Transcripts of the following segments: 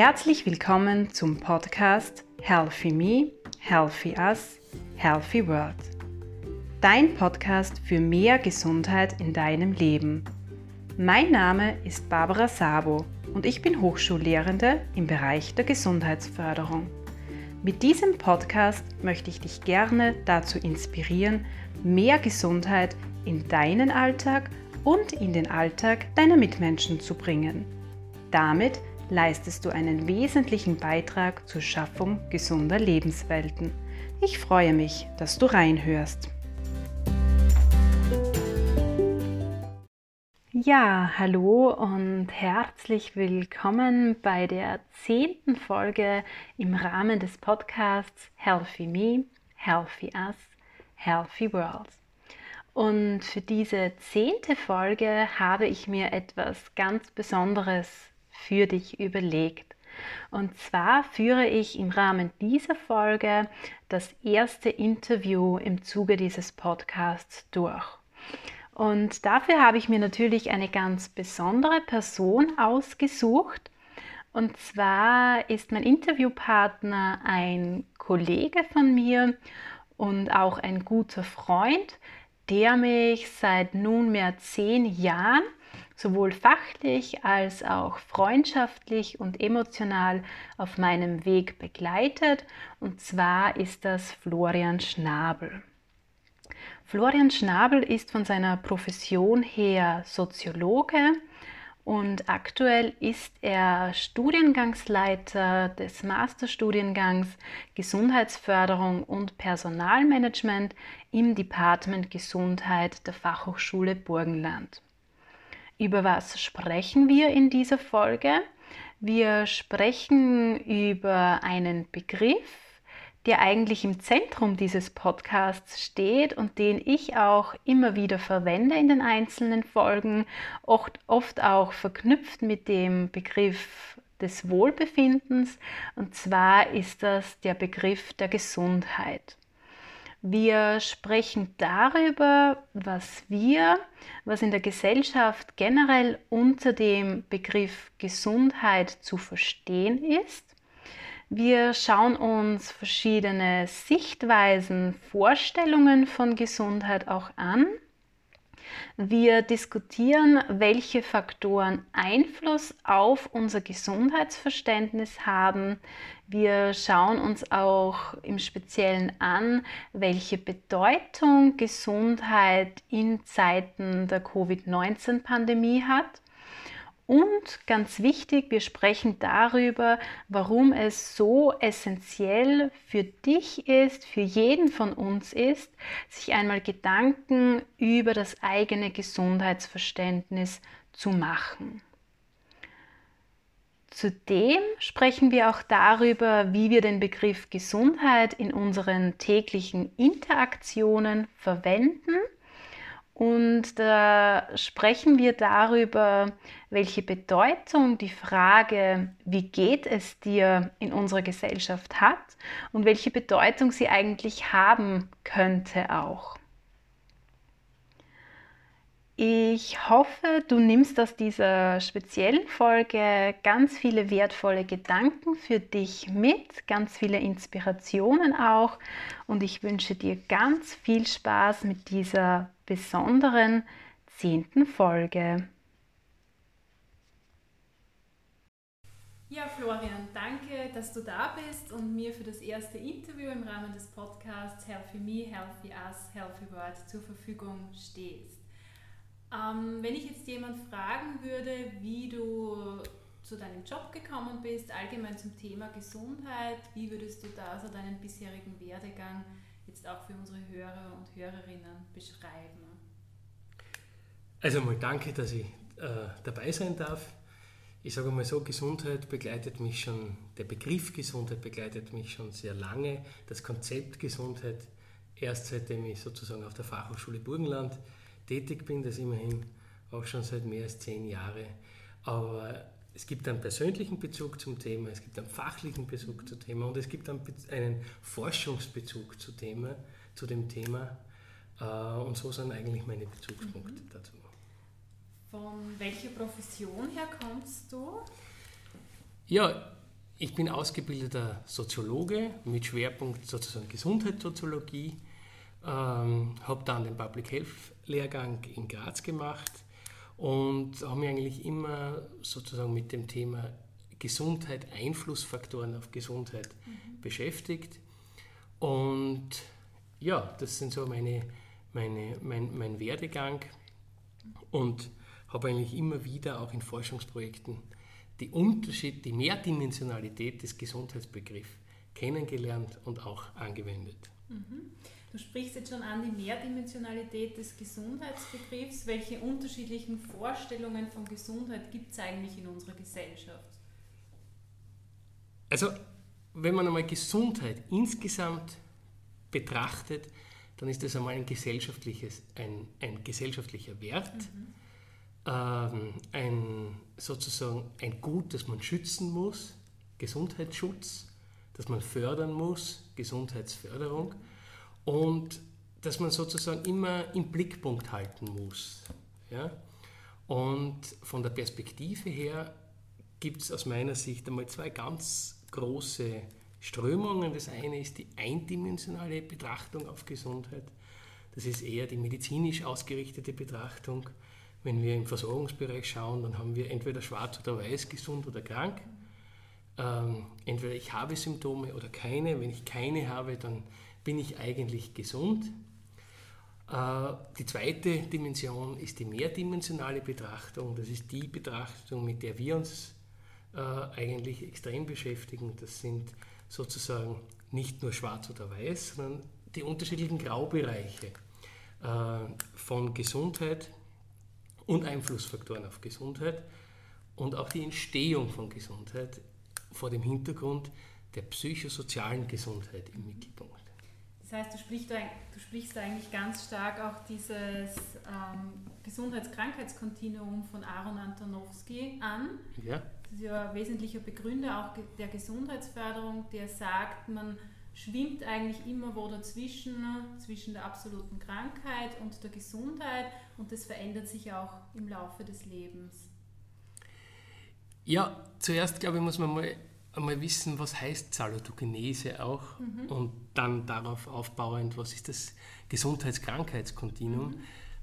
Herzlich willkommen zum Podcast Healthy Me, Healthy Us, Healthy World. Dein Podcast für mehr Gesundheit in deinem Leben. Mein Name ist Barbara Sabo und ich bin Hochschullehrende im Bereich der Gesundheitsförderung. Mit diesem Podcast möchte ich dich gerne dazu inspirieren, mehr Gesundheit in deinen Alltag und in den Alltag deiner Mitmenschen zu bringen. Damit leistest du einen wesentlichen Beitrag zur Schaffung gesunder Lebenswelten. Ich freue mich, dass du reinhörst. Ja, hallo und herzlich willkommen bei der zehnten Folge im Rahmen des Podcasts Healthy Me, Healthy Us, Healthy World. Und für diese zehnte Folge habe ich mir etwas ganz Besonderes für dich überlegt. Und zwar führe ich im Rahmen dieser Folge das erste Interview im Zuge dieses Podcasts durch. Und dafür habe ich mir natürlich eine ganz besondere Person ausgesucht. Und zwar ist mein Interviewpartner ein Kollege von mir und auch ein guter Freund, der mich seit nunmehr zehn Jahren sowohl fachlich als auch freundschaftlich und emotional auf meinem Weg begleitet. Und zwar ist das Florian Schnabel. Florian Schnabel ist von seiner Profession her Soziologe und aktuell ist er Studiengangsleiter des Masterstudiengangs Gesundheitsförderung und Personalmanagement im Department Gesundheit der Fachhochschule Burgenland. Über was sprechen wir in dieser Folge? Wir sprechen über einen Begriff, der eigentlich im Zentrum dieses Podcasts steht und den ich auch immer wieder verwende in den einzelnen Folgen, oft, oft auch verknüpft mit dem Begriff des Wohlbefindens. Und zwar ist das der Begriff der Gesundheit. Wir sprechen darüber, was wir, was in der Gesellschaft generell unter dem Begriff Gesundheit zu verstehen ist wir schauen uns verschiedene Sichtweisen, Vorstellungen von Gesundheit auch an. Wir diskutieren, welche Faktoren Einfluss auf unser Gesundheitsverständnis haben. Wir schauen uns auch im Speziellen an, welche Bedeutung Gesundheit in Zeiten der Covid-19-Pandemie hat. Und ganz wichtig, wir sprechen darüber, warum es so essentiell für dich ist, für jeden von uns ist, sich einmal Gedanken über das eigene Gesundheitsverständnis zu machen. Zudem sprechen wir auch darüber, wie wir den Begriff Gesundheit in unseren täglichen Interaktionen verwenden und da sprechen wir darüber, welche Bedeutung die Frage, wie geht es dir in unserer Gesellschaft hat und welche Bedeutung sie eigentlich haben könnte auch. Ich hoffe, du nimmst aus dieser speziellen Folge ganz viele wertvolle Gedanken für dich mit, ganz viele Inspirationen auch und ich wünsche dir ganz viel Spaß mit dieser besonderen zehnten Folge. Ja, Florian, danke, dass du da bist und mir für das erste Interview im Rahmen des Podcasts Healthy Me, Healthy Us, Healthy World zur Verfügung stehst. Ähm, wenn ich jetzt jemand fragen würde, wie du zu deinem Job gekommen bist, allgemein zum Thema Gesundheit, wie würdest du da so deinen bisherigen Werdegang jetzt auch für unsere Hörer und Hörerinnen beschreiben? Also mal danke, dass ich äh, dabei sein darf. Ich sage mal so, Gesundheit begleitet mich schon, der Begriff Gesundheit begleitet mich schon sehr lange. Das Konzept Gesundheit erst seitdem ich sozusagen auf der Fachhochschule Burgenland tätig bin, das immerhin auch schon seit mehr als zehn Jahren. Aber es gibt einen persönlichen Bezug zum Thema, es gibt einen fachlichen Bezug zum Thema und es gibt einen Forschungsbezug zu, Thema, zu dem Thema. Äh, und so sind eigentlich meine Bezugspunkte mhm. dazu. Von welcher Profession her kommst du? Ja, ich bin ausgebildeter Soziologe mit Schwerpunkt sozusagen Gesundheitssoziologie, ähm, habe dann den Public Health Lehrgang in Graz gemacht und habe mich eigentlich immer sozusagen mit dem Thema Gesundheit, Einflussfaktoren auf Gesundheit mhm. beschäftigt. Und ja, das sind so meine, meine, mein, mein Werdegang und habe eigentlich immer wieder auch in Forschungsprojekten die Unterschied, die Mehrdimensionalität des Gesundheitsbegriffs kennengelernt und auch angewendet. Mhm. Du sprichst jetzt schon an die Mehrdimensionalität des Gesundheitsbegriffs. Welche unterschiedlichen Vorstellungen von Gesundheit gibt es eigentlich in unserer Gesellschaft? Also, wenn man einmal Gesundheit insgesamt betrachtet, dann ist das einmal ein, gesellschaftliches, ein, ein gesellschaftlicher Wert, mhm. ähm, ein, sozusagen ein Gut, das man schützen muss, Gesundheitsschutz, das man fördern muss, Gesundheitsförderung und dass man sozusagen immer im Blickpunkt halten muss. Ja? Und von der Perspektive her gibt es aus meiner Sicht einmal zwei ganz große Strömungen. Das eine ist die eindimensionale Betrachtung auf Gesundheit. Das ist eher die medizinisch ausgerichtete Betrachtung. Wenn wir im Versorgungsbereich schauen, dann haben wir entweder schwarz oder weiß, gesund oder krank. Ähm, entweder ich habe Symptome oder keine. Wenn ich keine habe, dann bin ich eigentlich gesund. Äh, die zweite Dimension ist die mehrdimensionale Betrachtung. Das ist die Betrachtung, mit der wir uns äh, eigentlich extrem beschäftigen. Das sind sozusagen nicht nur schwarz oder weiß, sondern die unterschiedlichen Graubereiche äh, von Gesundheit und Einflussfaktoren auf Gesundheit und auch die Entstehung von Gesundheit vor dem Hintergrund der psychosozialen Gesundheit im Mittelpunkt. Das heißt, du sprichst, du sprichst eigentlich ganz stark auch dieses ähm, Gesundheits-Krankheitskontinuum von Aaron Antonowski an. Ja. Das ist ja ein wesentlicher Begründer auch der Gesundheitsförderung, der sagt, man schwimmt eigentlich immer wo dazwischen, zwischen der absoluten Krankheit und der Gesundheit und das verändert sich auch im Laufe des Lebens. Ja, zuerst glaube ich, muss man mal einmal wissen, was heißt Salutogenese auch mhm. und dann darauf aufbauend, was ist das Gesundheits-Krankheitskontinuum. Mhm.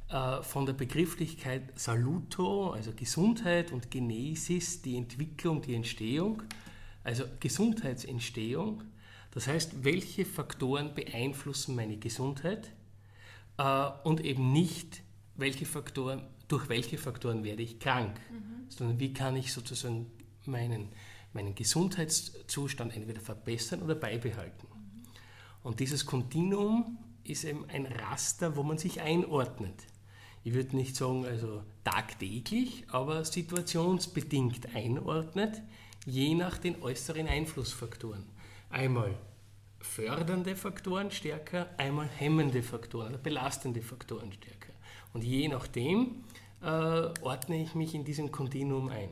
Äh, von der Begrifflichkeit Saluto, also Gesundheit und Genesis, die Entwicklung, die Entstehung, also Gesundheitsentstehung. Das heißt, welche Faktoren beeinflussen meine Gesundheit äh, und eben nicht, welche Faktoren, durch welche Faktoren werde ich krank, mhm. sondern wie kann ich sozusagen meinen meinen Gesundheitszustand entweder verbessern oder beibehalten. Und dieses Kontinuum ist eben ein Raster, wo man sich einordnet. Ich würde nicht sagen, also tagtäglich, aber situationsbedingt einordnet, je nach den äußeren Einflussfaktoren. Einmal fördernde Faktoren stärker, einmal hemmende Faktoren oder belastende Faktoren stärker. Und je nachdem äh, ordne ich mich in diesem Kontinuum ein.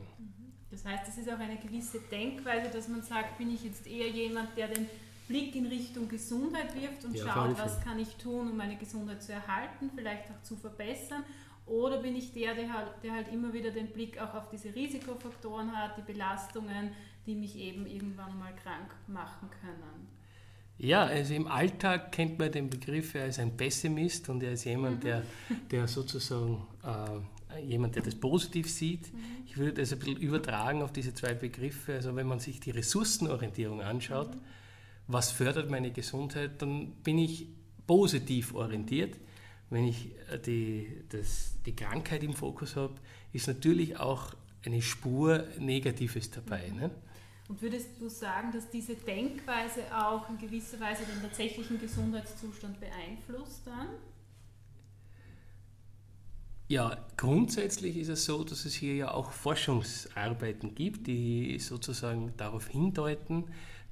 Das heißt, es ist auch eine gewisse Denkweise, dass man sagt, bin ich jetzt eher jemand, der den Blick in Richtung Gesundheit wirft und ja, schaut, was kann ich tun, um meine Gesundheit zu erhalten, vielleicht auch zu verbessern. Oder bin ich der, der halt, der halt immer wieder den Blick auch auf diese Risikofaktoren hat, die Belastungen, die mich eben irgendwann mal krank machen können. Ja, also im Alltag kennt man den Begriff, er ist ein Pessimist und er ist jemand, mhm. der, der sozusagen äh, jemand, der das positiv sieht. Mhm. Ich würde das ein bisschen übertragen auf diese zwei Begriffe. Also wenn man sich die Ressourcenorientierung anschaut, mhm. was fördert meine Gesundheit, dann bin ich positiv orientiert. Wenn ich äh, die, das, die Krankheit im Fokus habe, ist natürlich auch eine Spur Negatives dabei. Mhm. Ne? Und würdest du sagen, dass diese Denkweise auch in gewisser Weise den tatsächlichen Gesundheitszustand beeinflusst dann? Ja, grundsätzlich ist es so, dass es hier ja auch Forschungsarbeiten gibt, die sozusagen darauf hindeuten,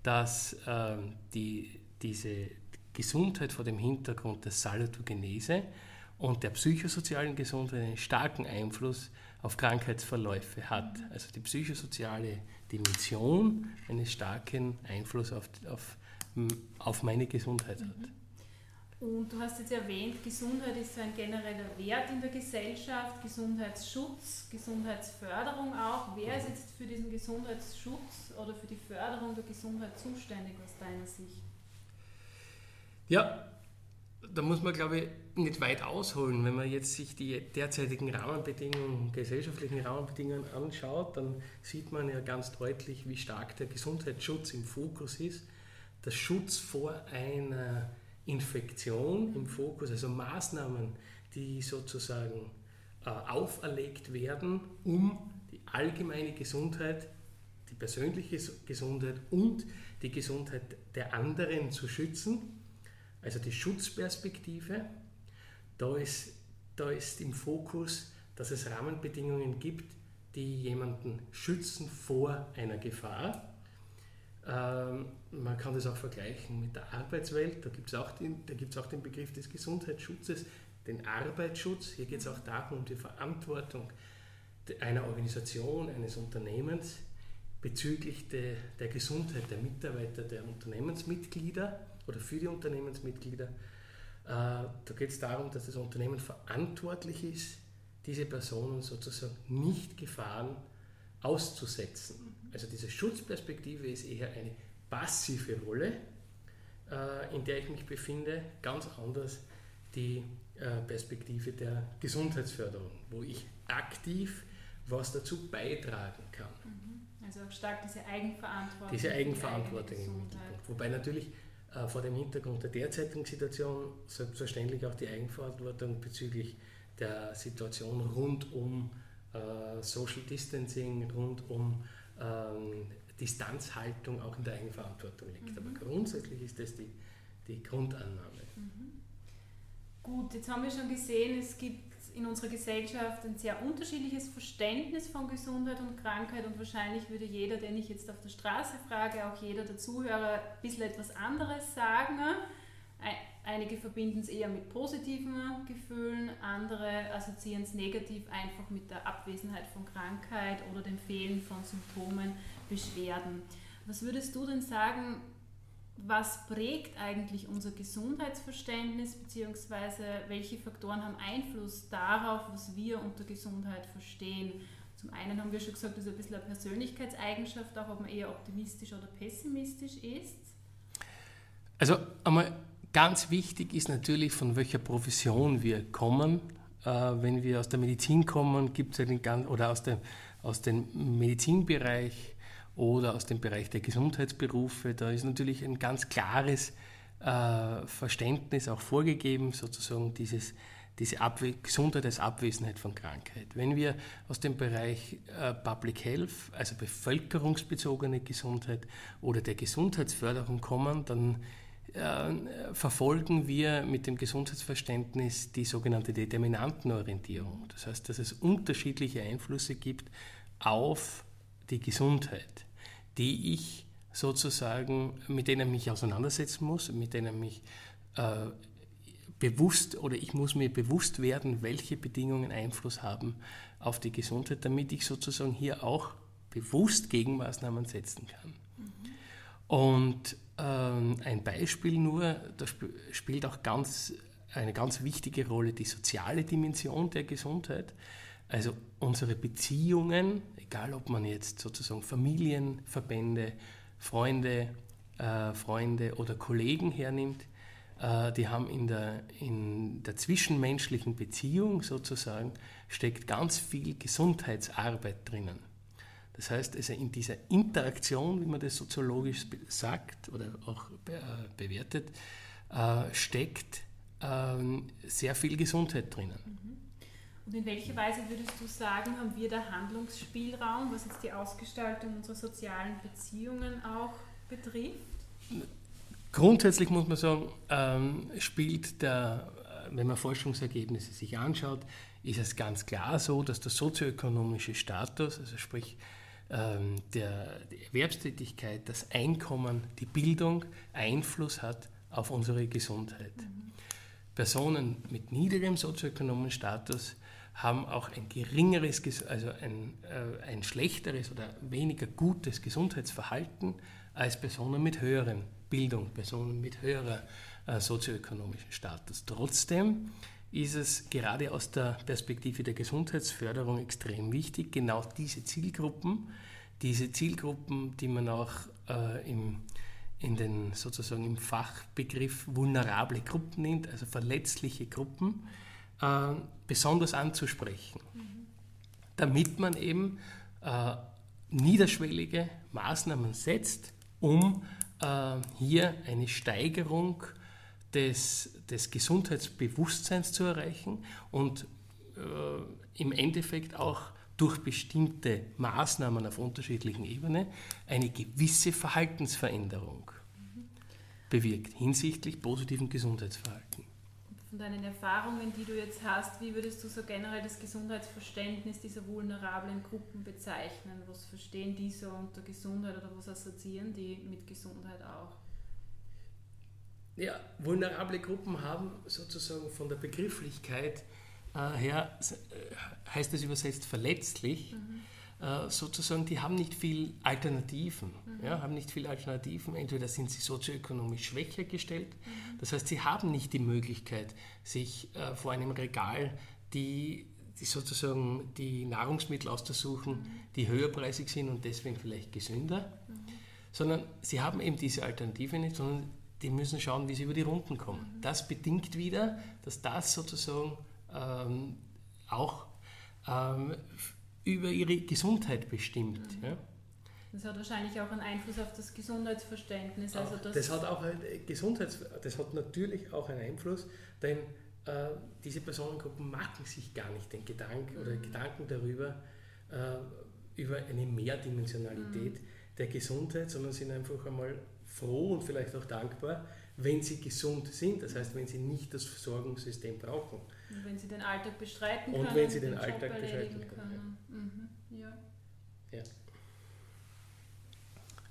dass äh, die, diese Gesundheit vor dem Hintergrund der Salutogenese und der psychosozialen Gesundheit einen starken Einfluss auf Krankheitsverläufe hat. Also die psychosoziale Dimension einen starken Einfluss auf, auf, auf meine Gesundheit hat. Und du hast jetzt erwähnt, Gesundheit ist ein genereller Wert in der Gesellschaft, Gesundheitsschutz, Gesundheitsförderung auch. Wer ist jetzt für diesen Gesundheitsschutz oder für die Förderung der Gesundheit zuständig aus deiner Sicht? Ja, da muss man, glaube ich, nicht weit ausholen. Wenn man jetzt sich die derzeitigen Rahmenbedingungen, gesellschaftlichen Rahmenbedingungen anschaut, dann sieht man ja ganz deutlich, wie stark der Gesundheitsschutz im Fokus ist. Der Schutz vor einer Infektion im Fokus, also Maßnahmen, die sozusagen äh, auferlegt werden, um die allgemeine Gesundheit, die persönliche Gesundheit und die Gesundheit der anderen zu schützen. Also die Schutzperspektive, da ist, da ist im Fokus, dass es Rahmenbedingungen gibt, die jemanden schützen vor einer Gefahr ähm, man kann das auch vergleichen mit der Arbeitswelt. Da gibt es auch, auch den Begriff des Gesundheitsschutzes, den Arbeitsschutz. Hier geht es auch darum, um die Verantwortung einer Organisation, eines Unternehmens bezüglich de, der Gesundheit der Mitarbeiter, der Unternehmensmitglieder oder für die Unternehmensmitglieder. Äh, da geht es darum, dass das Unternehmen verantwortlich ist, diese Personen sozusagen nicht Gefahren auszusetzen. Also diese Schutzperspektive ist eher eine passive Rolle, äh, in der ich mich befinde, ganz anders die äh, Perspektive der Gesundheitsförderung, wo ich aktiv was dazu beitragen kann. Mhm. Also auch stark diese Eigenverantwortung. Diese Eigenverantwortung die im Mittelpunkt. Wobei natürlich äh, vor dem Hintergrund der derzeitigen Situation selbstverständlich auch die Eigenverantwortung bezüglich der Situation rund um äh, Social Distancing, rund um ähm, Distanzhaltung auch in der Eigenverantwortung liegt. Mhm. Aber grundsätzlich ist das die, die Grundannahme. Mhm. Gut, jetzt haben wir schon gesehen, es gibt in unserer Gesellschaft ein sehr unterschiedliches Verständnis von Gesundheit und Krankheit und wahrscheinlich würde jeder, den ich jetzt auf der Straße frage, auch jeder der Zuhörer ein bisschen etwas anderes sagen. Einige verbinden es eher mit positiven Gefühlen, andere assoziieren es negativ einfach mit der Abwesenheit von Krankheit oder dem Fehlen von Symptomen, Beschwerden. Was würdest du denn sagen, was prägt eigentlich unser Gesundheitsverständnis, beziehungsweise welche Faktoren haben Einfluss darauf, was wir unter Gesundheit verstehen? Zum einen haben wir schon gesagt, das ist ein bisschen eine Persönlichkeitseigenschaft, auch ob man eher optimistisch oder pessimistisch ist. Also einmal Ganz wichtig ist natürlich, von welcher Profession wir kommen. Äh, wenn wir aus der Medizin kommen, gibt es ja oder aus dem, aus dem Medizinbereich oder aus dem Bereich der Gesundheitsberufe, da ist natürlich ein ganz klares äh, Verständnis auch vorgegeben, sozusagen dieses, diese Abwe Gesundheit als Abwesenheit von Krankheit. Wenn wir aus dem Bereich äh, Public Health, also bevölkerungsbezogene Gesundheit oder der Gesundheitsförderung kommen, dann verfolgen wir mit dem Gesundheitsverständnis die sogenannte Determinantenorientierung. Das heißt, dass es unterschiedliche Einflüsse gibt auf die Gesundheit, die ich sozusagen, mit denen ich mich auseinandersetzen muss, mit denen mich äh, bewusst oder ich muss mir bewusst werden, welche Bedingungen Einfluss haben auf die Gesundheit, damit ich sozusagen hier auch bewusst Gegenmaßnahmen setzen kann. Mhm. Und ähm, ein Beispiel nur, da spielt auch ganz, eine ganz wichtige Rolle die soziale Dimension der Gesundheit. Also unsere Beziehungen, egal ob man jetzt sozusagen Familienverbände, Freunde, äh, Freunde oder Kollegen hernimmt, äh, die haben in der, in der zwischenmenschlichen Beziehung sozusagen steckt ganz viel Gesundheitsarbeit drinnen. Das heißt, also in dieser Interaktion, wie man das soziologisch sagt oder auch äh, bewertet, äh, steckt ähm, sehr viel Gesundheit drinnen. Mhm. Und in welcher Weise würdest du sagen, haben wir da Handlungsspielraum, was jetzt die Ausgestaltung unserer sozialen Beziehungen auch betrifft? Grundsätzlich muss man sagen, ähm, spielt der, äh, wenn man Forschungsergebnisse sich anschaut, ist es ganz klar so, dass der sozioökonomische Status, also sprich ähm, der, die Erwerbstätigkeit, das Einkommen, die Bildung Einfluss hat auf unsere Gesundheit. Mhm. Personen mit niedrigem sozioökonomischen Status haben auch ein geringeres, also ein, äh, ein schlechteres oder weniger gutes Gesundheitsverhalten als Personen mit höheren Bildung, Personen mit höherer äh, sozioökonomischen Status. Trotzdem ist es gerade aus der Perspektive der Gesundheitsförderung extrem wichtig, genau diese Zielgruppen, diese Zielgruppen, die man auch äh, im, in den, sozusagen im Fachbegriff vulnerable Gruppen nennt, also verletzliche Gruppen, äh, besonders anzusprechen, mhm. damit man eben äh, niederschwellige Maßnahmen setzt, um äh, hier eine Steigerung des, des Gesundheitsbewusstseins zu erreichen und äh, im Endeffekt auch durch bestimmte Maßnahmen auf unterschiedlichen Ebenen eine gewisse Verhaltensveränderung mhm. bewirkt hinsichtlich positiven Gesundheitsverhalten. Von deinen Erfahrungen, die du jetzt hast, wie würdest du so generell das Gesundheitsverständnis dieser vulnerablen Gruppen bezeichnen? Was verstehen die so unter Gesundheit oder was assoziieren die mit Gesundheit auch? Ja, vulnerable Gruppen haben sozusagen von der Begrifflichkeit äh, her, äh, heißt es übersetzt verletzlich, mhm. äh, sozusagen, die haben nicht viel Alternativen. Mhm. Ja, haben nicht viel Alternativen. Entweder sind sie sozioökonomisch schwächer gestellt, mhm. das heißt, sie haben nicht die Möglichkeit, sich äh, vor einem Regal die, die sozusagen die Nahrungsmittel auszusuchen, mhm. die höherpreisig sind und deswegen vielleicht gesünder, mhm. sondern sie haben eben diese Alternative nicht, sondern die müssen schauen, wie sie über die Runden kommen. Mhm. Das bedingt wieder, dass das sozusagen ähm, auch ähm, über ihre Gesundheit bestimmt. Mhm. Ja. Das hat wahrscheinlich auch einen Einfluss auf das Gesundheitsverständnis. Also das, das, hat auch ein Gesundheits das hat natürlich auch einen Einfluss, denn äh, diese Personengruppen machen sich gar nicht den Gedanken mhm. oder Gedanken darüber, äh, über eine Mehrdimensionalität mhm. der Gesundheit, sondern sind einfach einmal froh und vielleicht auch dankbar, wenn sie gesund sind, das heißt, wenn sie nicht das Versorgungssystem brauchen. Und wenn sie den Alltag bestreiten können. Und wenn sie den, den Alltag bestreiten können. können. Mhm. Ja. ja.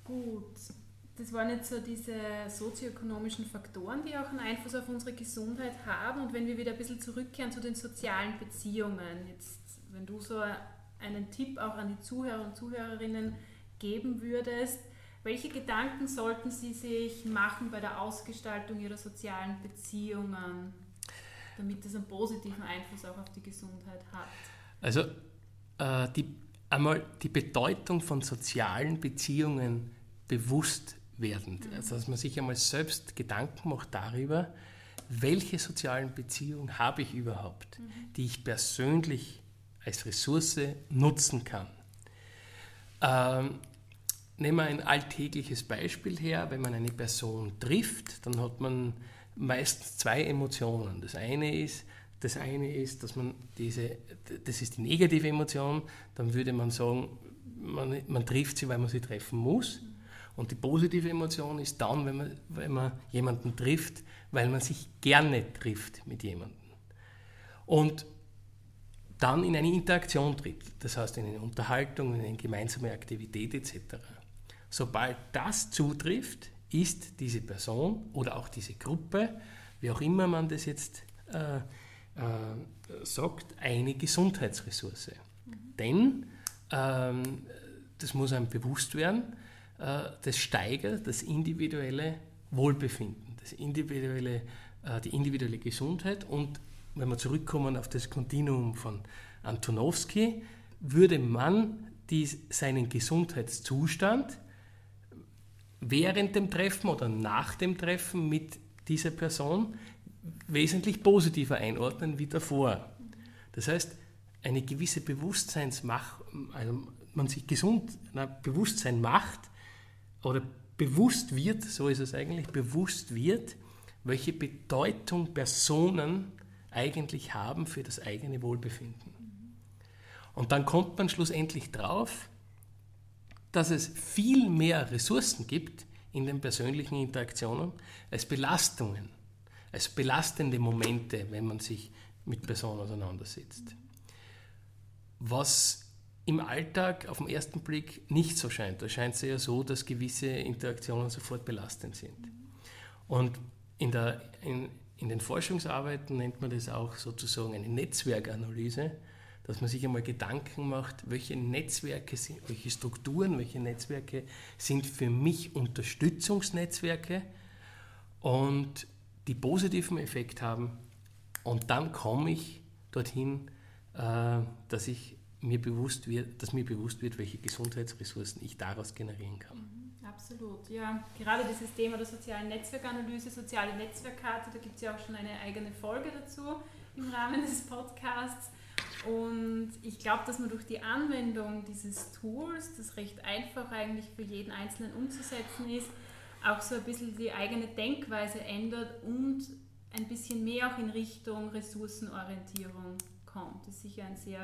Gut. Das waren jetzt so diese sozioökonomischen Faktoren, die auch einen Einfluss auf unsere Gesundheit haben. Und wenn wir wieder ein bisschen zurückkehren zu den sozialen Beziehungen, jetzt, wenn du so einen Tipp auch an die Zuhörer und Zuhörerinnen geben würdest, welche Gedanken sollten Sie sich machen bei der Ausgestaltung Ihrer sozialen Beziehungen, damit das einen positiven Einfluss auch auf die Gesundheit hat? Also äh, die, einmal die Bedeutung von sozialen Beziehungen bewusst werden. Mhm. Also dass man sich einmal selbst Gedanken macht darüber, welche sozialen Beziehungen habe ich überhaupt, mhm. die ich persönlich als Ressource nutzen kann. Ähm, Nehmen wir ein alltägliches Beispiel her. Wenn man eine Person trifft, dann hat man meistens zwei Emotionen. Das eine ist, das eine ist, dass man diese, das ist die negative Emotion, dann würde man sagen, man, man trifft sie, weil man sie treffen muss. Und die positive Emotion ist dann, wenn man, wenn man jemanden trifft, weil man sich gerne trifft mit jemandem. Und dann in eine Interaktion tritt, das heißt in eine Unterhaltung, in eine gemeinsame Aktivität etc. Sobald das zutrifft, ist diese Person oder auch diese Gruppe, wie auch immer man das jetzt äh, äh, sagt, eine Gesundheitsressource. Mhm. Denn, ähm, das muss einem bewusst werden, äh, das steigert das individuelle Wohlbefinden, das individuelle, äh, die individuelle Gesundheit und wenn wir zurückkommen auf das Kontinuum von Antonowski, würde man dies, seinen Gesundheitszustand während dem Treffen oder nach dem Treffen mit dieser Person wesentlich positiver einordnen wie davor. Das heißt, eine gewisse Bewusstseinsmach, also man sich gesund na, Bewusstsein macht oder bewusst wird, so ist es eigentlich, bewusst wird, welche Bedeutung Personen eigentlich haben für das eigene Wohlbefinden. Und dann kommt man schlussendlich drauf, dass es viel mehr Ressourcen gibt in den persönlichen Interaktionen als Belastungen, als belastende Momente, wenn man sich mit Personen auseinandersetzt. Was im Alltag auf den ersten Blick nicht so scheint. Da scheint es ja so, dass gewisse Interaktionen sofort belastend sind. Und in, der, in, in den Forschungsarbeiten nennt man das auch sozusagen eine Netzwerkanalyse dass man sich einmal Gedanken macht, welche Netzwerke sind, welche Strukturen, welche Netzwerke sind für mich Unterstützungsnetzwerke und die positiven Effekt haben. Und dann komme ich dorthin, äh, dass ich mir bewusst wird, dass mir bewusst wird, welche Gesundheitsressourcen ich daraus generieren kann. Mhm, absolut, ja. Gerade dieses Thema der sozialen Netzwerkanalyse, soziale Netzwerkkarte, da gibt es ja auch schon eine eigene Folge dazu im Rahmen des Podcasts. Und ich glaube, dass man durch die Anwendung dieses Tools, das recht einfach eigentlich für jeden Einzelnen umzusetzen ist, auch so ein bisschen die eigene Denkweise ändert und ein bisschen mehr auch in Richtung Ressourcenorientierung kommt. Das ist sicher ein sehr,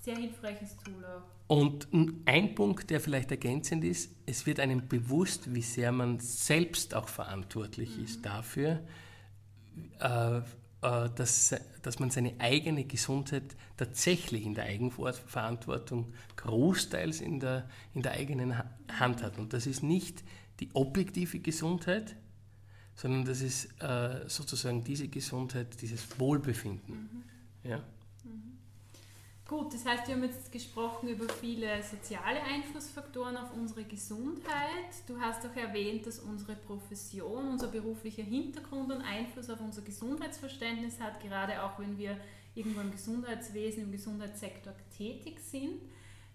sehr hilfreiches Tool auch. Und ein Punkt, der vielleicht ergänzend ist, es wird einem bewusst, wie sehr man selbst auch verantwortlich mhm. ist dafür, äh, dass, dass man seine eigene Gesundheit tatsächlich in der Eigenverantwortung großteils in der, in der eigenen Hand hat. Und das ist nicht die objektive Gesundheit, sondern das ist äh, sozusagen diese Gesundheit, dieses Wohlbefinden. Mhm. Ja? Gut, das heißt, wir haben jetzt gesprochen über viele soziale Einflussfaktoren auf unsere Gesundheit. Du hast auch erwähnt, dass unsere Profession, unser beruflicher Hintergrund einen Einfluss auf unser Gesundheitsverständnis hat, gerade auch wenn wir irgendwo im Gesundheitswesen, im Gesundheitssektor tätig sind.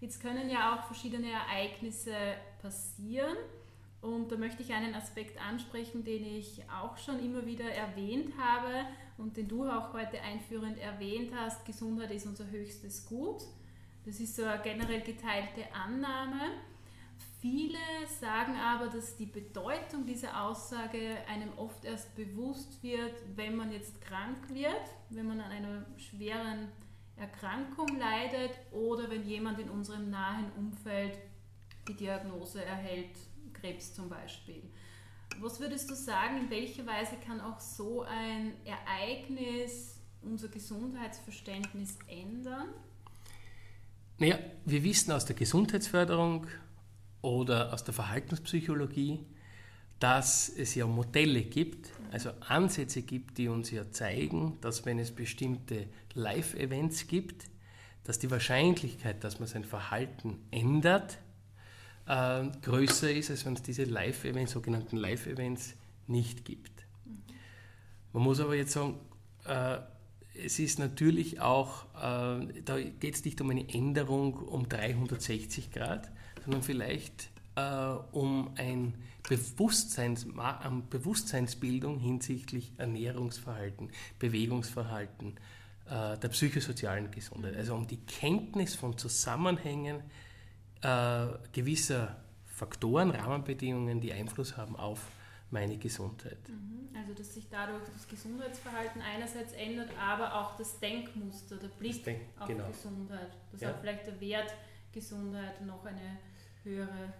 Jetzt können ja auch verschiedene Ereignisse passieren. Und da möchte ich einen Aspekt ansprechen, den ich auch schon immer wieder erwähnt habe und den du auch heute einführend erwähnt hast. Gesundheit ist unser höchstes Gut. Das ist so eine generell geteilte Annahme. Viele sagen aber, dass die Bedeutung dieser Aussage einem oft erst bewusst wird, wenn man jetzt krank wird, wenn man an einer schweren Erkrankung leidet oder wenn jemand in unserem nahen Umfeld die Diagnose erhält, Krebs zum Beispiel. Was würdest du sagen, in welcher Weise kann auch so ein Ereignis unser Gesundheitsverständnis ändern? Naja, wir wissen aus der Gesundheitsförderung oder aus der Verhaltenspsychologie, dass es ja Modelle gibt, also Ansätze gibt, die uns ja zeigen, dass wenn es bestimmte Live-Events gibt, dass die Wahrscheinlichkeit, dass man sein Verhalten ändert, äh, größer ist, als wenn es diese Live-Events, sogenannten Live-Events, nicht gibt. Man muss aber jetzt sagen, äh, es ist natürlich auch, äh, da geht es nicht um eine Änderung um 360 Grad, sondern vielleicht äh, um ein Bewusstseins, Bewusstseinsbildung hinsichtlich Ernährungsverhalten, Bewegungsverhalten, äh, der psychosozialen Gesundheit, also um die Kenntnis von Zusammenhängen äh, gewisser Faktoren, Rahmenbedingungen, die Einfluss haben auf meine Gesundheit. Mhm. Also dass sich dadurch das Gesundheitsverhalten einerseits ändert, aber auch das Denkmuster, der Blick Denk, auf genau. Gesundheit, dass ja. auch vielleicht der Wert Gesundheit noch eine höhere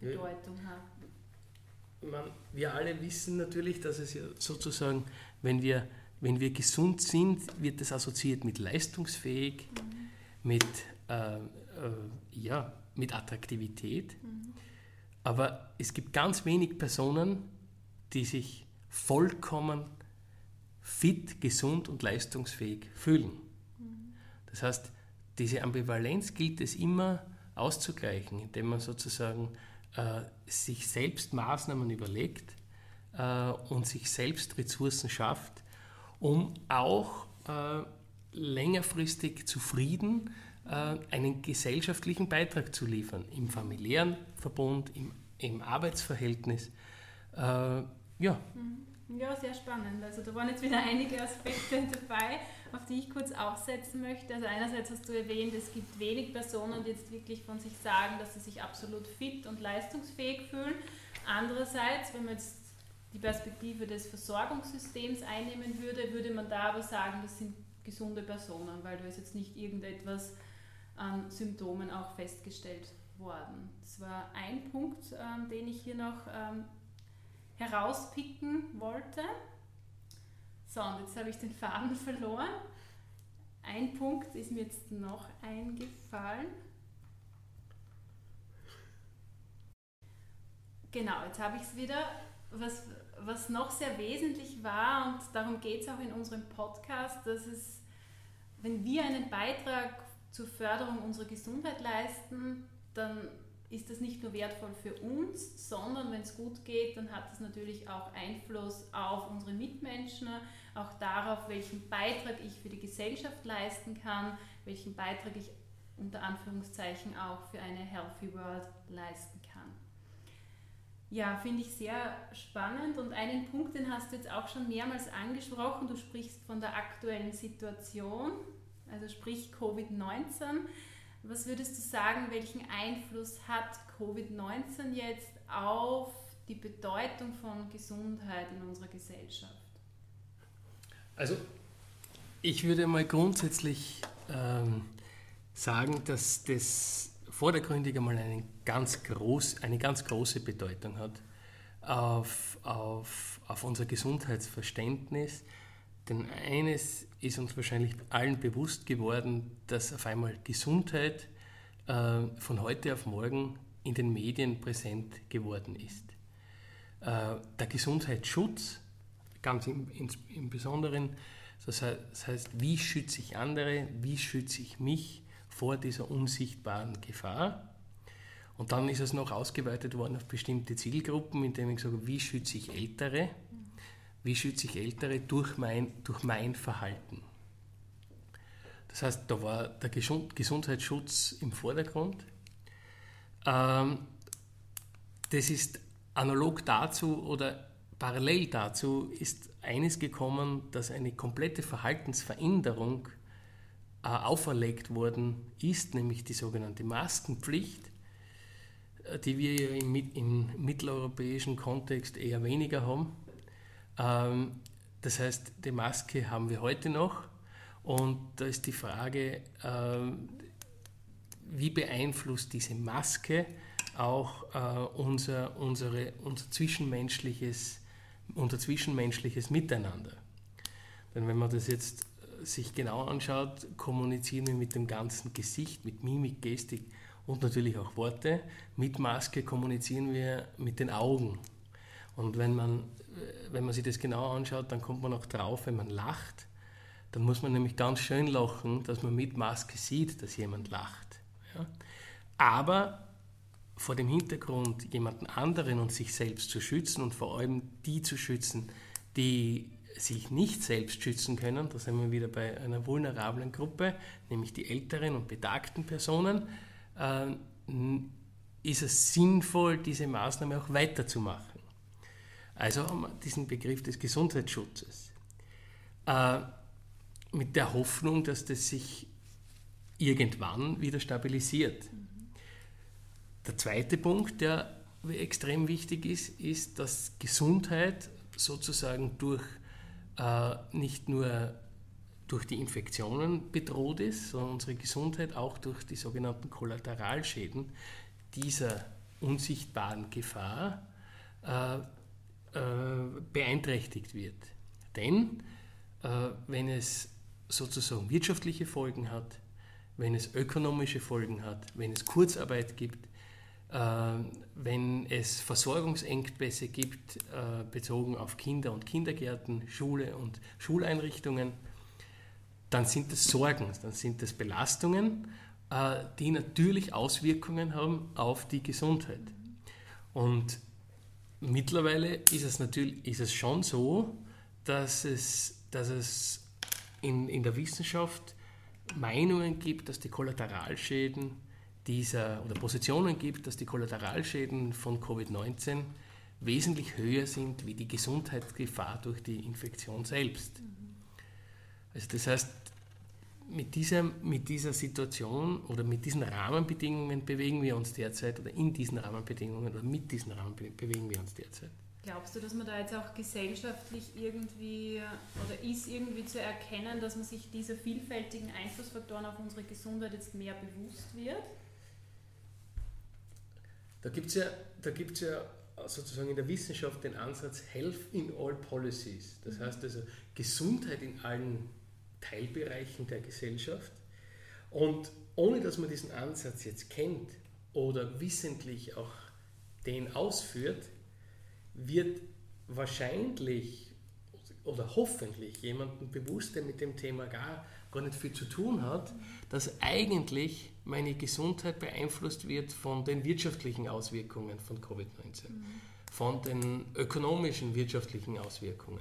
Bedeutung ja. hat. Man, wir alle wissen natürlich, dass es ja sozusagen, wenn wir, wenn wir gesund sind, wird das assoziiert mit leistungsfähig, mhm. mit äh, äh, ja, mit Attraktivität. Mhm. Aber es gibt ganz wenig Personen, die sich vollkommen fit, gesund und leistungsfähig fühlen. Das heißt, diese Ambivalenz gilt es immer auszugleichen, indem man sozusagen äh, sich selbst Maßnahmen überlegt äh, und sich selbst Ressourcen schafft, um auch äh, längerfristig zufrieden einen gesellschaftlichen Beitrag zu liefern, im familiären Verbund, im, im Arbeitsverhältnis. Äh, ja. Mhm. Ja, sehr spannend. Also da waren jetzt wieder einige Aspekte dabei, auf die ich kurz aufsetzen möchte. Also einerseits hast du erwähnt, es gibt wenig Personen, die jetzt wirklich von sich sagen, dass sie sich absolut fit und leistungsfähig fühlen. Andererseits, wenn man jetzt die Perspektive des Versorgungssystems einnehmen würde, würde man da aber sagen, das sind gesunde Personen, weil da ist jetzt nicht irgendetwas an Symptomen auch festgestellt worden. Das war ein Punkt, ähm, den ich hier noch ähm, herauspicken wollte. So, und jetzt habe ich den Faden verloren. Ein Punkt ist mir jetzt noch eingefallen. Genau, jetzt habe ich es wieder. Was, was noch sehr wesentlich war, und darum geht es auch in unserem Podcast, dass es, wenn wir einen Beitrag zur Förderung unserer Gesundheit leisten, dann ist das nicht nur wertvoll für uns, sondern wenn es gut geht, dann hat es natürlich auch Einfluss auf unsere Mitmenschen, auch darauf, welchen Beitrag ich für die Gesellschaft leisten kann, welchen Beitrag ich unter Anführungszeichen auch für eine Healthy World leisten kann. Ja, finde ich sehr spannend und einen Punkt, den hast du jetzt auch schon mehrmals angesprochen. Du sprichst von der aktuellen Situation, also sprich Covid-19. Was würdest du sagen, welchen Einfluss hat Covid-19 jetzt auf die Bedeutung von Gesundheit in unserer Gesellschaft? Also ich würde mal grundsätzlich ähm, sagen, dass das vordergründig einmal eine ganz, groß, eine ganz große Bedeutung hat auf, auf, auf unser Gesundheitsverständnis. Denn eines ist uns wahrscheinlich allen bewusst geworden, dass auf einmal Gesundheit äh, von heute auf morgen in den Medien präsent geworden ist. Äh, der Gesundheitsschutz, ganz im, im, im Besonderen, das heißt, das heißt, wie schütze ich andere, wie schütze ich mich vor dieser unsichtbaren Gefahr. Und dann ist es noch ausgeweitet worden auf bestimmte Zielgruppen, indem ich sage, wie schütze ich Ältere, wie schütze ich Ältere durch mein, durch mein Verhalten. Das heißt, da war der Gesundheitsschutz im Vordergrund. Ähm, das ist analog dazu oder parallel dazu ist eines gekommen, dass eine komplette Verhaltensveränderung äh, auferlegt worden ist, nämlich die sogenannte Maskenpflicht, äh, die wir im mitteleuropäischen Kontext eher weniger haben. Ähm, das heißt, die Maske haben wir heute noch und da ist die Frage, ähm, wie beeinflusst diese Maske auch äh, unser, unsere, unser, zwischenmenschliches, unser zwischenmenschliches Miteinander. Denn wenn man das jetzt sich genau anschaut, kommunizieren wir mit dem ganzen Gesicht, mit Mimik, Gestik und natürlich auch Worte. Mit Maske kommunizieren wir mit den Augen. Und wenn man, wenn man sich das genau anschaut, dann kommt man auch drauf, wenn man lacht, dann muss man nämlich ganz schön lachen, dass man mit Maske sieht, dass jemand lacht. Ja? Aber vor dem Hintergrund, jemanden anderen und sich selbst zu schützen und vor allem die zu schützen, die sich nicht selbst schützen können, da sind wir wieder bei einer vulnerablen Gruppe, nämlich die älteren und betagten Personen, äh, ist es sinnvoll, diese Maßnahme auch weiterzumachen. Also haben wir diesen Begriff des Gesundheitsschutzes. Äh, mit der Hoffnung, dass das sich irgendwann wieder stabilisiert. Der zweite Punkt, der extrem wichtig ist, ist, dass Gesundheit sozusagen durch äh, nicht nur durch die Infektionen bedroht ist, sondern unsere Gesundheit auch durch die sogenannten Kollateralschäden dieser unsichtbaren Gefahr äh, äh, beeinträchtigt wird. Denn äh, wenn es sozusagen wirtschaftliche Folgen hat, wenn es ökonomische Folgen hat, wenn es Kurzarbeit gibt, äh, wenn es Versorgungsengpässe gibt, äh, bezogen auf Kinder und Kindergärten, Schule und Schuleinrichtungen, dann sind das Sorgen, dann sind das Belastungen, die natürlich Auswirkungen haben auf die Gesundheit. Und mittlerweile ist es natürlich ist es schon so, dass es, dass es in, in der Wissenschaft Meinungen gibt, dass die Kollateralschäden dieser oder Positionen gibt, dass die Kollateralschäden von Covid-19 wesentlich höher sind wie die Gesundheitsgefahr durch die Infektion selbst. Also das heißt, mit dieser, mit dieser Situation oder mit diesen Rahmenbedingungen bewegen wir uns derzeit oder in diesen Rahmenbedingungen oder mit diesen Rahmenbedingungen bewegen wir uns derzeit. Glaubst du, dass man da jetzt auch gesellschaftlich irgendwie oder ist irgendwie zu erkennen, dass man sich dieser vielfältigen Einflussfaktoren auf unsere Gesundheit jetzt mehr bewusst wird? Da gibt es ja, ja sozusagen in der Wissenschaft den Ansatz Health in all Policies. Das mhm. heißt also Gesundheit in allen Teilbereichen der Gesellschaft. Und ohne dass man diesen Ansatz jetzt kennt oder wissentlich auch den ausführt, wird wahrscheinlich oder hoffentlich jemandem bewusst, der mit dem Thema gar gar nicht viel zu tun hat, dass eigentlich meine Gesundheit beeinflusst wird von den wirtschaftlichen Auswirkungen von Covid-19, mhm. von den ökonomischen, wirtschaftlichen Auswirkungen.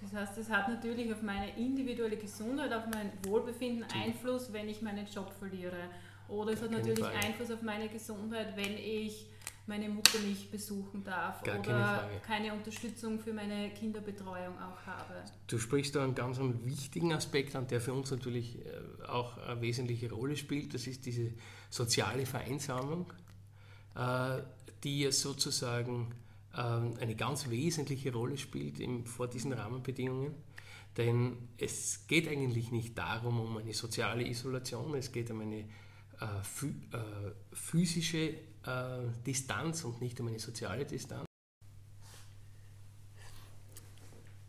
Das heißt, es hat natürlich auf meine individuelle Gesundheit, auf mein Wohlbefinden Einfluss, wenn ich meinen Job verliere. Oder es hat natürlich Frage. Einfluss auf meine Gesundheit, wenn ich meine Mutter nicht besuchen darf Gar oder keine, keine, Unterstützung für meine Kinderbetreuung auch habe. Du sprichst da einen ganz wichtigen Aspekt an, der für uns natürlich äh, auch eine wesentliche Rolle spielt. Das ist diese soziale Vereinsamung, äh, die sozusagen ähm, eine ganz wesentliche Rolle spielt vor diesen Rahmenbedingungen. Denn es geht eigentlich nicht darum, um eine soziale Isolation, es geht um eine äh, physische äh, Distanz und nicht um eine soziale Distanz.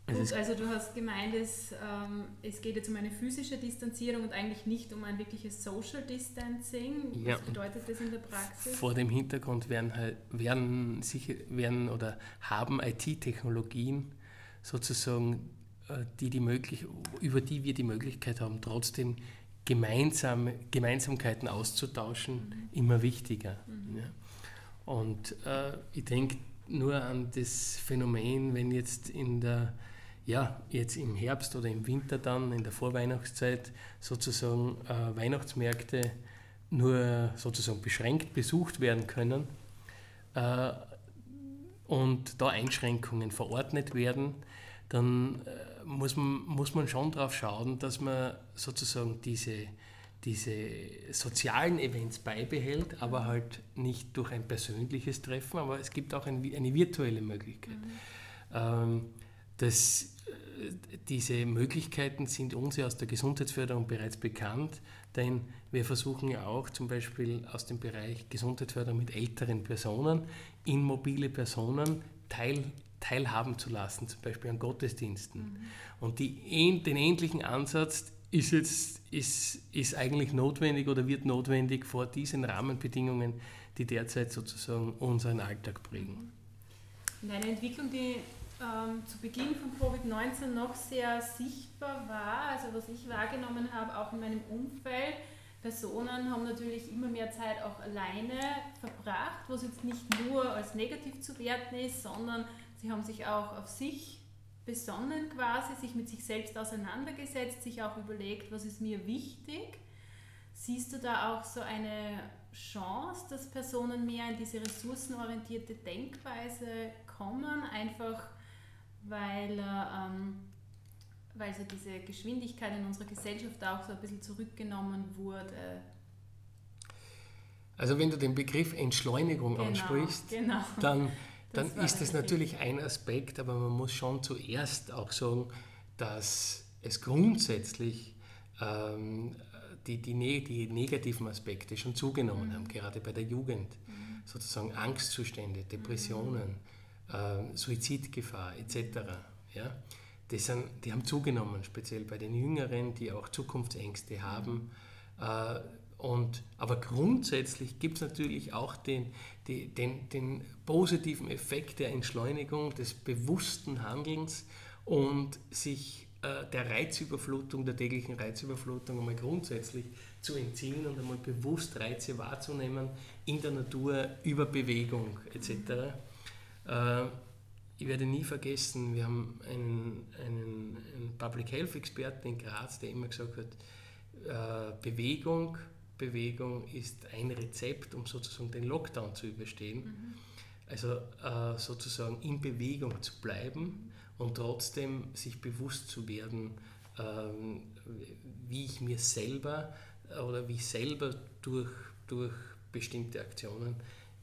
Gut, also du hast gemeint, es, ähm, es geht jetzt um eine physische Distanzierung und eigentlich nicht um ein wirkliches Social Distancing. Ja. Was bedeutet das in der Praxis? Vor dem Hintergrund werden, halt, werden, sicher, werden oder haben IT-Technologien sozusagen, äh, die die möglich, über die wir die Möglichkeit haben, trotzdem gemeinsam, Gemeinsamkeiten auszutauschen, mhm. immer wichtiger. Mhm. Ja. Und äh, ich denke nur an das Phänomen, wenn jetzt in der ja, jetzt im Herbst oder im Winter dann, in der Vorweihnachtszeit, sozusagen äh, Weihnachtsmärkte nur sozusagen beschränkt besucht werden können äh, und da Einschränkungen verordnet werden, dann äh, muss, man, muss man schon darauf schauen, dass man sozusagen diese, diese sozialen Events beibehält, aber halt nicht durch ein persönliches Treffen, aber es gibt auch ein, eine virtuelle Möglichkeit. Mhm. Ähm, das, diese Möglichkeiten sind uns ja aus der Gesundheitsförderung bereits bekannt, denn wir versuchen ja auch zum Beispiel aus dem Bereich Gesundheitsförderung mit älteren Personen, immobile Personen teil, teilhaben zu lassen, zum Beispiel an Gottesdiensten. Mhm. Und die, den ähnlichen Ansatz ist jetzt ist, ist eigentlich notwendig oder wird notwendig vor diesen Rahmenbedingungen, die derzeit sozusagen unseren Alltag prägen. Und eine Entwicklung, die ähm, zu Beginn von Covid-19 noch sehr sichtbar war, also was ich wahrgenommen habe, auch in meinem Umfeld, Personen haben natürlich immer mehr Zeit auch alleine verbracht, was jetzt nicht nur als negativ zu werten ist, sondern Sie haben sich auch auf sich besonnen quasi, sich mit sich selbst auseinandergesetzt, sich auch überlegt, was ist mir wichtig. Siehst du da auch so eine Chance, dass Personen mehr in diese ressourcenorientierte Denkweise kommen, einfach weil, ähm, weil so diese Geschwindigkeit in unserer Gesellschaft auch so ein bisschen zurückgenommen wurde? Also wenn du den Begriff Entschleunigung genau, ansprichst, genau. dann dann ist das natürlich ein Aspekt, aber man muss schon zuerst auch sagen, dass es grundsätzlich ähm, die, die, ne, die, negativen Aspekte schon zugenommen mhm. haben, gerade bei der Jugend. Mhm. Sozusagen Angstzustände, Depressionen, mhm. Äh, Suizidgefahr etc. Ja? Das sind, die haben zugenommen, speziell bei den Jüngeren, die auch Zukunftsängste haben. Äh, und, aber grundsätzlich gibt es natürlich auch den, die, den, den positiven Effekt der Entschleunigung, des bewussten Handelns und sich äh, der Reizüberflutung, der täglichen Reizüberflutung einmal grundsätzlich zu entziehen und einmal bewusst Reize wahrzunehmen in der Natur über Bewegung etc. Äh, ich werde nie vergessen, wir haben einen, einen, einen Public Health Experten in Graz, der immer gesagt hat, äh, Bewegung Bewegung ist ein Rezept, um sozusagen den Lockdown zu überstehen. Mhm. Also äh, sozusagen in Bewegung zu bleiben und trotzdem sich bewusst zu werden, wie ich mir selber oder wie ich selber durch, durch bestimmte Aktionen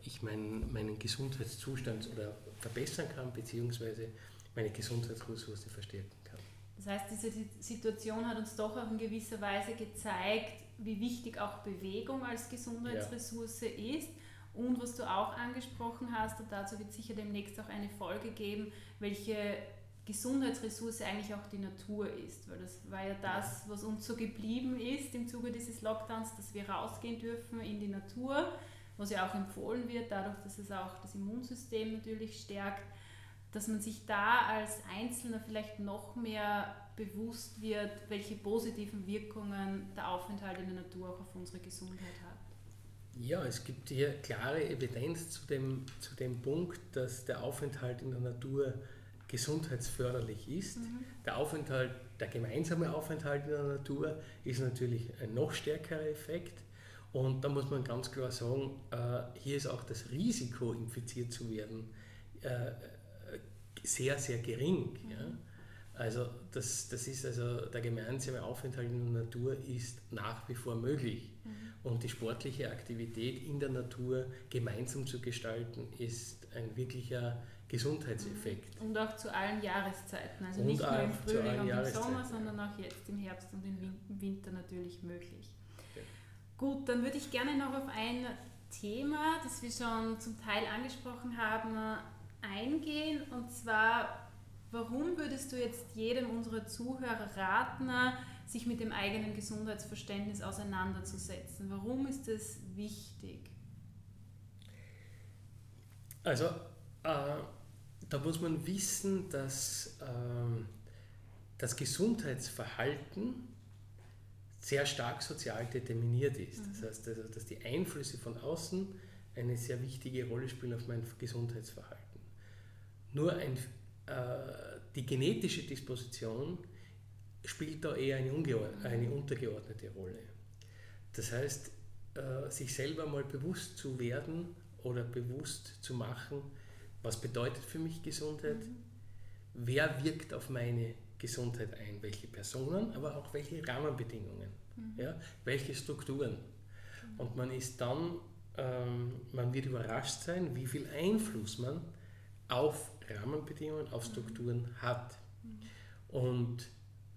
ich mein, meinen Gesundheitszustand oder verbessern kann, beziehungsweise meine Gesundheitsressource verstärken kann. Das heißt, diese Situation hat uns doch auch in gewisser Weise gezeigt, wie wichtig auch Bewegung als Gesundheitsressource ja. ist. Und was du auch angesprochen hast, und dazu wird sicher demnächst auch eine Folge geben, welche Gesundheitsressource eigentlich auch die Natur ist. Weil das war ja das, was uns so geblieben ist im Zuge dieses Lockdowns, dass wir rausgehen dürfen in die Natur, was ja auch empfohlen wird, dadurch, dass es auch das Immunsystem natürlich stärkt, dass man sich da als Einzelner vielleicht noch mehr bewusst wird, welche positiven Wirkungen der Aufenthalt in der Natur auch auf unsere Gesundheit hat. Ja, es gibt hier klare Evidenz zu dem, zu dem Punkt, dass der Aufenthalt in der Natur gesundheitsförderlich ist. Mhm. Der Aufenthalt, der gemeinsame Aufenthalt in der Natur ist natürlich ein noch stärkerer Effekt. Und da muss man ganz klar sagen, äh, hier ist auch das Risiko, infiziert zu werden, äh, sehr, sehr gering. Mhm. Ja? Also das, das ist also der gemeinsame Aufenthalt in der Natur ist nach wie vor möglich. Mhm. Und die sportliche Aktivität in der Natur gemeinsam zu gestalten, ist ein wirklicher Gesundheitseffekt. Mhm. Und auch zu allen Jahreszeiten. Also und nicht nur im Frühling und im Sommer, sondern auch jetzt im Herbst und im Winter natürlich möglich. Gut, dann würde ich gerne noch auf ein Thema, das wir schon zum Teil angesprochen haben, eingehen. Und zwar, warum würdest du jetzt jedem unserer Zuhörer raten, sich mit dem eigenen Gesundheitsverständnis auseinanderzusetzen? Warum ist es wichtig? Also, äh, da muss man wissen, dass äh, das Gesundheitsverhalten sehr stark sozial determiniert ist. Mhm. Das heißt, also, dass die Einflüsse von außen eine sehr wichtige Rolle spielen auf mein Gesundheitsverhalten. Nur ein, äh, die genetische Disposition spielt da eher eine, eine untergeordnete Rolle. Das heißt, äh, sich selber mal bewusst zu werden oder bewusst zu machen, was bedeutet für mich Gesundheit, mhm. wer wirkt auf meine Gesundheit ein, welche Personen, aber auch welche Rahmenbedingungen, mhm. ja, welche Strukturen. Mhm. Und man ist dann, ähm, man wird überrascht sein, wie viel Einfluss man auf Rahmenbedingungen, auf mhm. Strukturen hat. Mhm. Und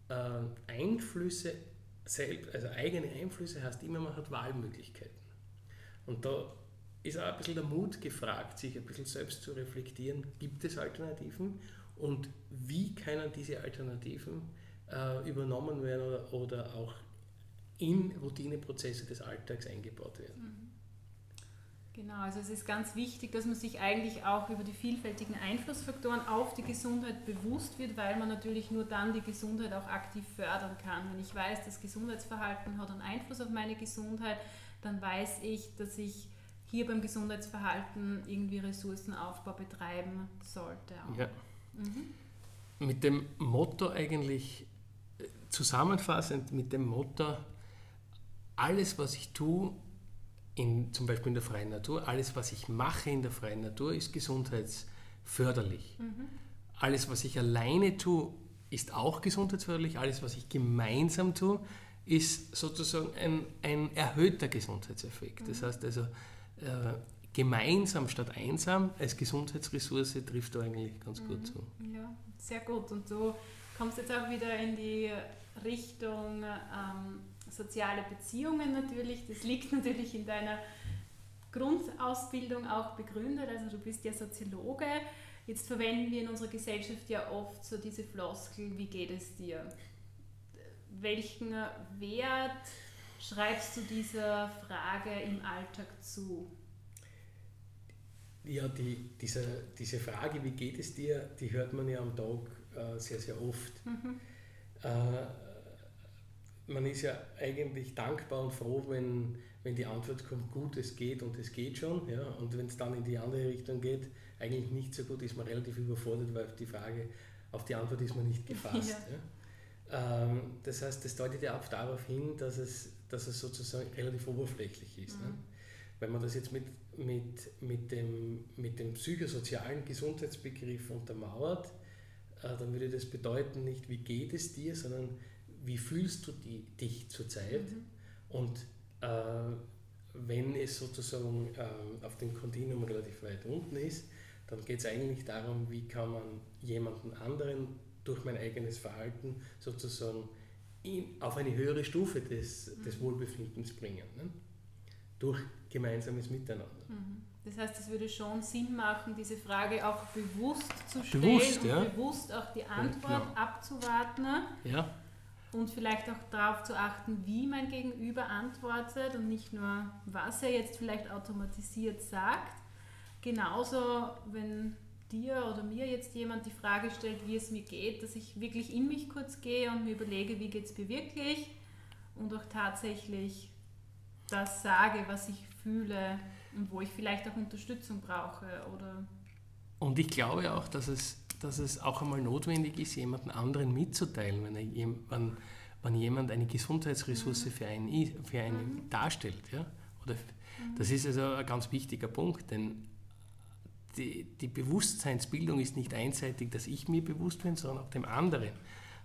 äh, Einflüsse, selbst, also eigene Einflüsse heißt immer, man hat Wahlmöglichkeiten. Und da ist auch ein bisschen der Mut gefragt, sich ein bisschen selbst zu reflektieren, gibt es Alternativen und wie können diese Alternativen äh, übernommen werden oder, oder auch in Routineprozesse des Alltags eingebaut werden. Mhm. Genau, also es ist ganz wichtig, dass man sich eigentlich auch über die vielfältigen Einflussfaktoren auf die Gesundheit bewusst wird, weil man natürlich nur dann die Gesundheit auch aktiv fördern kann. Wenn ich weiß, das Gesundheitsverhalten hat einen Einfluss auf meine Gesundheit, dann weiß ich, dass ich hier beim Gesundheitsverhalten irgendwie Ressourcenaufbau betreiben sollte. Auch. Ja. Mhm. Mit dem Motto eigentlich äh, zusammenfassend, mit dem Motto, alles was ich tue, in, zum Beispiel in der freien Natur, alles, was ich mache in der freien Natur, ist gesundheitsförderlich. Mhm. Alles, was ich alleine tue, ist auch gesundheitsförderlich. Alles, was ich gemeinsam tue, ist sozusagen ein, ein erhöhter Gesundheitseffekt. Mhm. Das heißt also, äh, gemeinsam statt einsam als Gesundheitsressource trifft da eigentlich ganz mhm. gut zu. Ja, sehr gut. Und du kommst jetzt auch wieder in die Richtung ähm, soziale Beziehungen natürlich. Das liegt natürlich in deiner Grundausbildung auch begründet. Also du bist ja Soziologe. Jetzt verwenden wir in unserer Gesellschaft ja oft so diese Floskel, wie geht es dir? Welchen Wert schreibst du dieser Frage im Alltag zu? Ja, die, diese, diese Frage, wie geht es dir, die hört man ja am Tag äh, sehr, sehr oft. Mhm. Äh, man ist ja eigentlich dankbar und froh, wenn, wenn die Antwort kommt, gut, es geht und es geht schon. Ja? Und wenn es dann in die andere Richtung geht, eigentlich nicht so gut, ist man relativ überfordert, weil auf die Frage, auf die Antwort ist man nicht gefasst. Ja. Ja? Ähm, das heißt, das deutet ja auch darauf hin, dass es, dass es sozusagen relativ oberflächlich ist. Ne? Mhm. Ne? Wenn man das jetzt mit, mit, mit, dem, mit dem psychosozialen Gesundheitsbegriff untermauert, äh, dann würde das bedeuten, nicht wie geht es dir, sondern wie fühlst du die, dich zurzeit? Mhm. Und äh, wenn es sozusagen äh, auf dem Kontinuum relativ weit unten ist, dann geht es eigentlich darum, wie kann man jemanden anderen durch mein eigenes Verhalten sozusagen in, auf eine höhere Stufe des, des mhm. Wohlbefindens bringen. Ne? Durch gemeinsames Miteinander. Mhm. Das heißt, es würde schon Sinn machen, diese Frage auch bewusst zu stellen bewusst, und ja. bewusst auch die Antwort ja, abzuwarten. Ja und vielleicht auch darauf zu achten, wie mein Gegenüber antwortet und nicht nur, was er jetzt vielleicht automatisiert sagt. Genauso, wenn dir oder mir jetzt jemand die Frage stellt, wie es mir geht, dass ich wirklich in mich kurz gehe und mir überlege, wie geht es mir wirklich und auch tatsächlich das sage, was ich fühle und wo ich vielleicht auch Unterstützung brauche oder und ich glaube auch, dass es, dass es auch einmal notwendig ist, jemanden anderen mitzuteilen, wenn, er, wenn, wenn jemand eine Gesundheitsressource mhm. für einen, für einen mhm. darstellt. Ja? Oder, mhm. Das ist also ein ganz wichtiger Punkt, denn die, die, Bewusstseinsbildung ist nicht einseitig, dass ich mir bewusst bin, sondern auch dem anderen.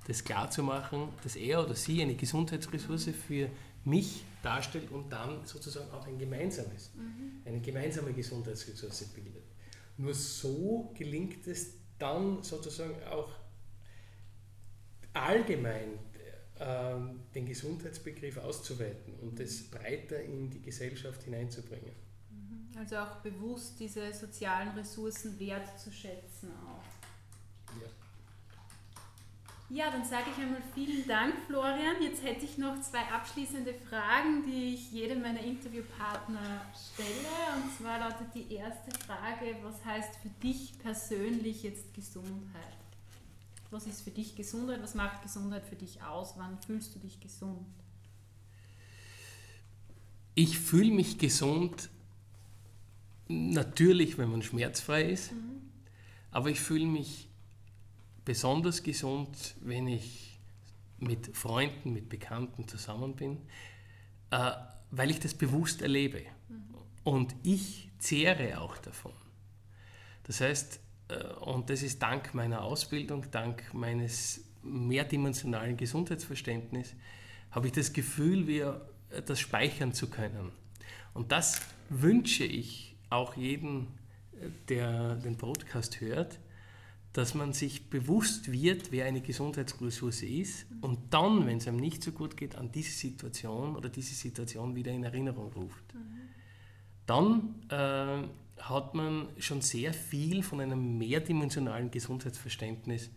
Das klarzumachen, dass er oder sie eine Gesundheitsressource für mich darstellt und dann sozusagen auch ein gemeinsames, mhm. eine gemeinsame Gesundheitsressource bildet. Nur so gelingt es dann sozusagen auch allgemein äh, den Gesundheitsbegriff auszuweiten und es breiter in die Gesellschaft hineinzubringen. Mhm. Also auch bewusst diese sozialen Ressourcen wertzuschätzen auch. Ja, dann sage ich einmal vielen Dank, Florian. Jetzt hätte ich noch zwei abschließende Fragen, die ich jedem meiner Interviewpartner stelle. Und zwar lautet die erste Frage, was heißt für dich persönlich jetzt Gesundheit? Was ist für dich Gesundheit? Was macht Gesundheit für dich aus? Wann fühlst du dich gesund? Ich fühle mich gesund natürlich, wenn man schmerzfrei ist, mhm. aber ich fühle mich besonders gesund, wenn ich mit Freunden, mit Bekannten zusammen bin, äh, weil ich das bewusst erlebe. Mhm. Und ich zehre auch davon. Das heißt, äh, und das ist dank meiner Ausbildung, dank meines mehrdimensionalen Gesundheitsverständnisses, habe ich das Gefühl, wir das speichern zu können. Und das wünsche ich auch jedem, äh, der den Podcast hört, dass man sich bewusst wird, wer eine Gesundheitsressource ist und dann, wenn es einem nicht so gut geht, an diese Situation oder diese Situation wieder in Erinnerung ruft. Dann äh, hat man schon sehr viel von einem mehrdimensionalen Gesundheitsverständnis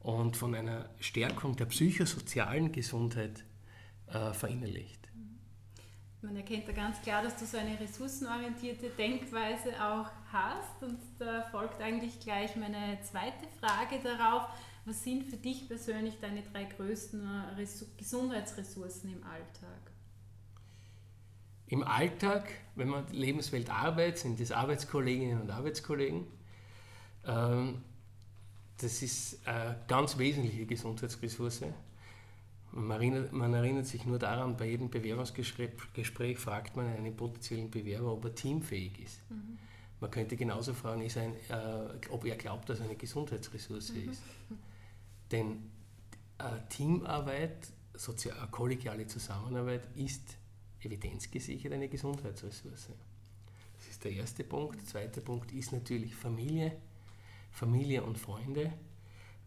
und von einer Stärkung der psychosozialen Gesundheit äh, verinnerlicht man erkennt da ganz klar, dass du so eine ressourcenorientierte Denkweise auch hast. Und da folgt eigentlich gleich meine zweite Frage darauf. Was sind für dich persönlich deine drei größten Gesundheitsressourcen im Alltag? Im Alltag, wenn man Lebenswelt arbeitet, sind das Arbeitskolleginnen und Arbeitskollegen. Ähm, das ist eine ganz wesentliche Gesundheitsressource. Man erinnert, man erinnert, sich nur daran, bei jedem Bewerbungsgespräch fragt man einen potenziellen Bewerber, ob er teamfähig ist. Mhm. Man könnte genauso fragen, ein, äh, ob er glaubt, dass er eine Gesundheitsressource mhm. ist. Denn äh, Teamarbeit, sozial, kollegiale Zusammenarbeit ist evidenzgesichert eine Gesundheitsressource. Das ist der erste Punkt. Der zweite Punkt ist natürlich Familie, Familie und Freunde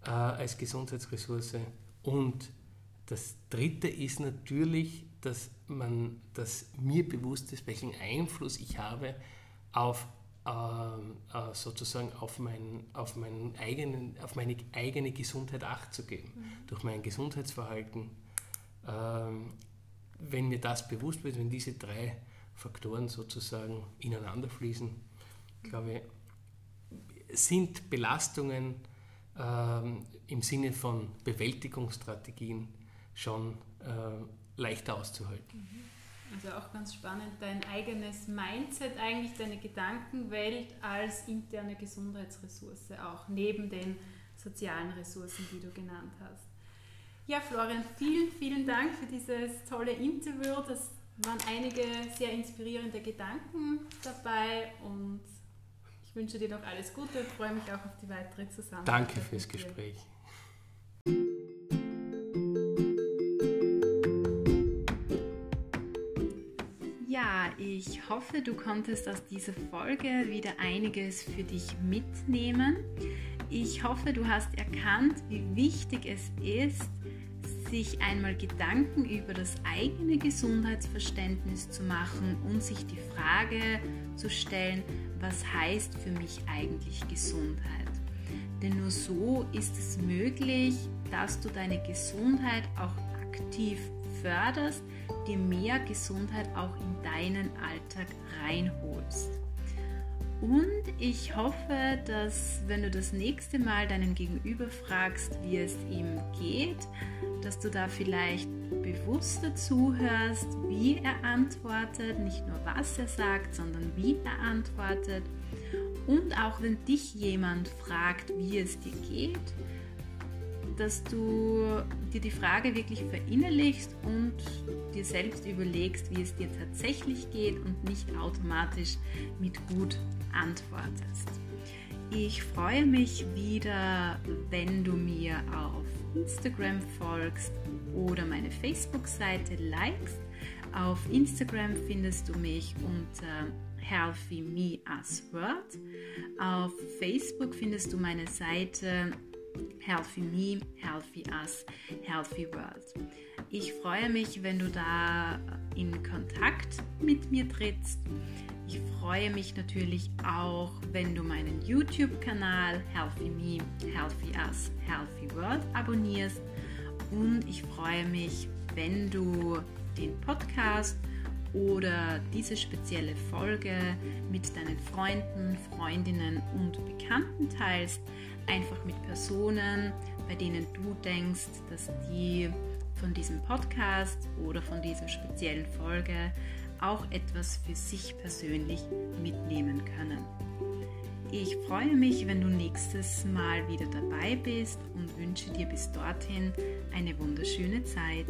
äh, als Gesundheitsressource und das dritte ist natürlich, dass, man, dass mir bewusst ist, welchen Einfluss ich habe auf äh, äh, sozusagen auf, mein, auf, meinen eigenen, auf meine eigene Gesundheit Acht zu geben, mhm. durch mein Gesundheitsverhalten. Ähm, wenn mir das bewusst wird, wenn diese drei Faktoren sozusagen ineinander fließen, glaube ich, sind Belastungen ähm, im Sinne von Bewältigungsstrategien schon äh, leichter auszuhalten. Mhm. Also auch ganz spannend, dein eigenes Mindset, eigentlich deine Gedankenwelt als interne Gesundheitsressource auch, neben den sozialen Ressourcen, die du genannt hast. Ja, Florian, vielen, vielen Dank für dieses tolle Interview. Das waren einige sehr inspirierende Gedanken dabei und ich wünsche dir noch alles Gute und freue mich auch auf die weitere Zusammenarbeit. Danke fürs Gespräch. Ich hoffe, du konntest aus dieser Folge wieder einiges für dich mitnehmen. Ich hoffe, du hast erkannt, wie wichtig es ist, sich einmal Gedanken über das eigene Gesundheitsverständnis zu machen und sich die Frage zu stellen, was heißt für mich eigentlich Gesundheit? Denn nur so ist es möglich, dass du deine Gesundheit auch aktiv förderst, dir mehr Gesundheit auch in deinen Alltag reinholst. Und ich hoffe, dass wenn du das nächste Mal deinen Gegenüber fragst, wie es ihm geht, dass du da vielleicht bewusster zuhörst, wie er antwortet, nicht nur was er sagt, sondern wie er antwortet. Und auch wenn dich jemand fragt, wie es dir geht, dass du dir die Frage wirklich verinnerlichst und dir selbst überlegst, wie es dir tatsächlich geht und nicht automatisch mit gut antwortest. Ich freue mich wieder, wenn du mir auf Instagram folgst oder meine Facebook-Seite likest. Auf Instagram findest du mich unter Healthy Me as Word. Auf Facebook findest du meine Seite Healthy Me, Healthy Us, Healthy World. Ich freue mich, wenn du da in Kontakt mit mir trittst. Ich freue mich natürlich auch, wenn du meinen YouTube-Kanal Healthy Me, Healthy Us, Healthy World abonnierst. Und ich freue mich, wenn du den Podcast oder diese spezielle Folge mit deinen Freunden, Freundinnen und Bekannten teilst einfach mit Personen, bei denen du denkst, dass die von diesem Podcast oder von dieser speziellen Folge auch etwas für sich persönlich mitnehmen können. Ich freue mich, wenn du nächstes Mal wieder dabei bist und wünsche dir bis dorthin eine wunderschöne Zeit.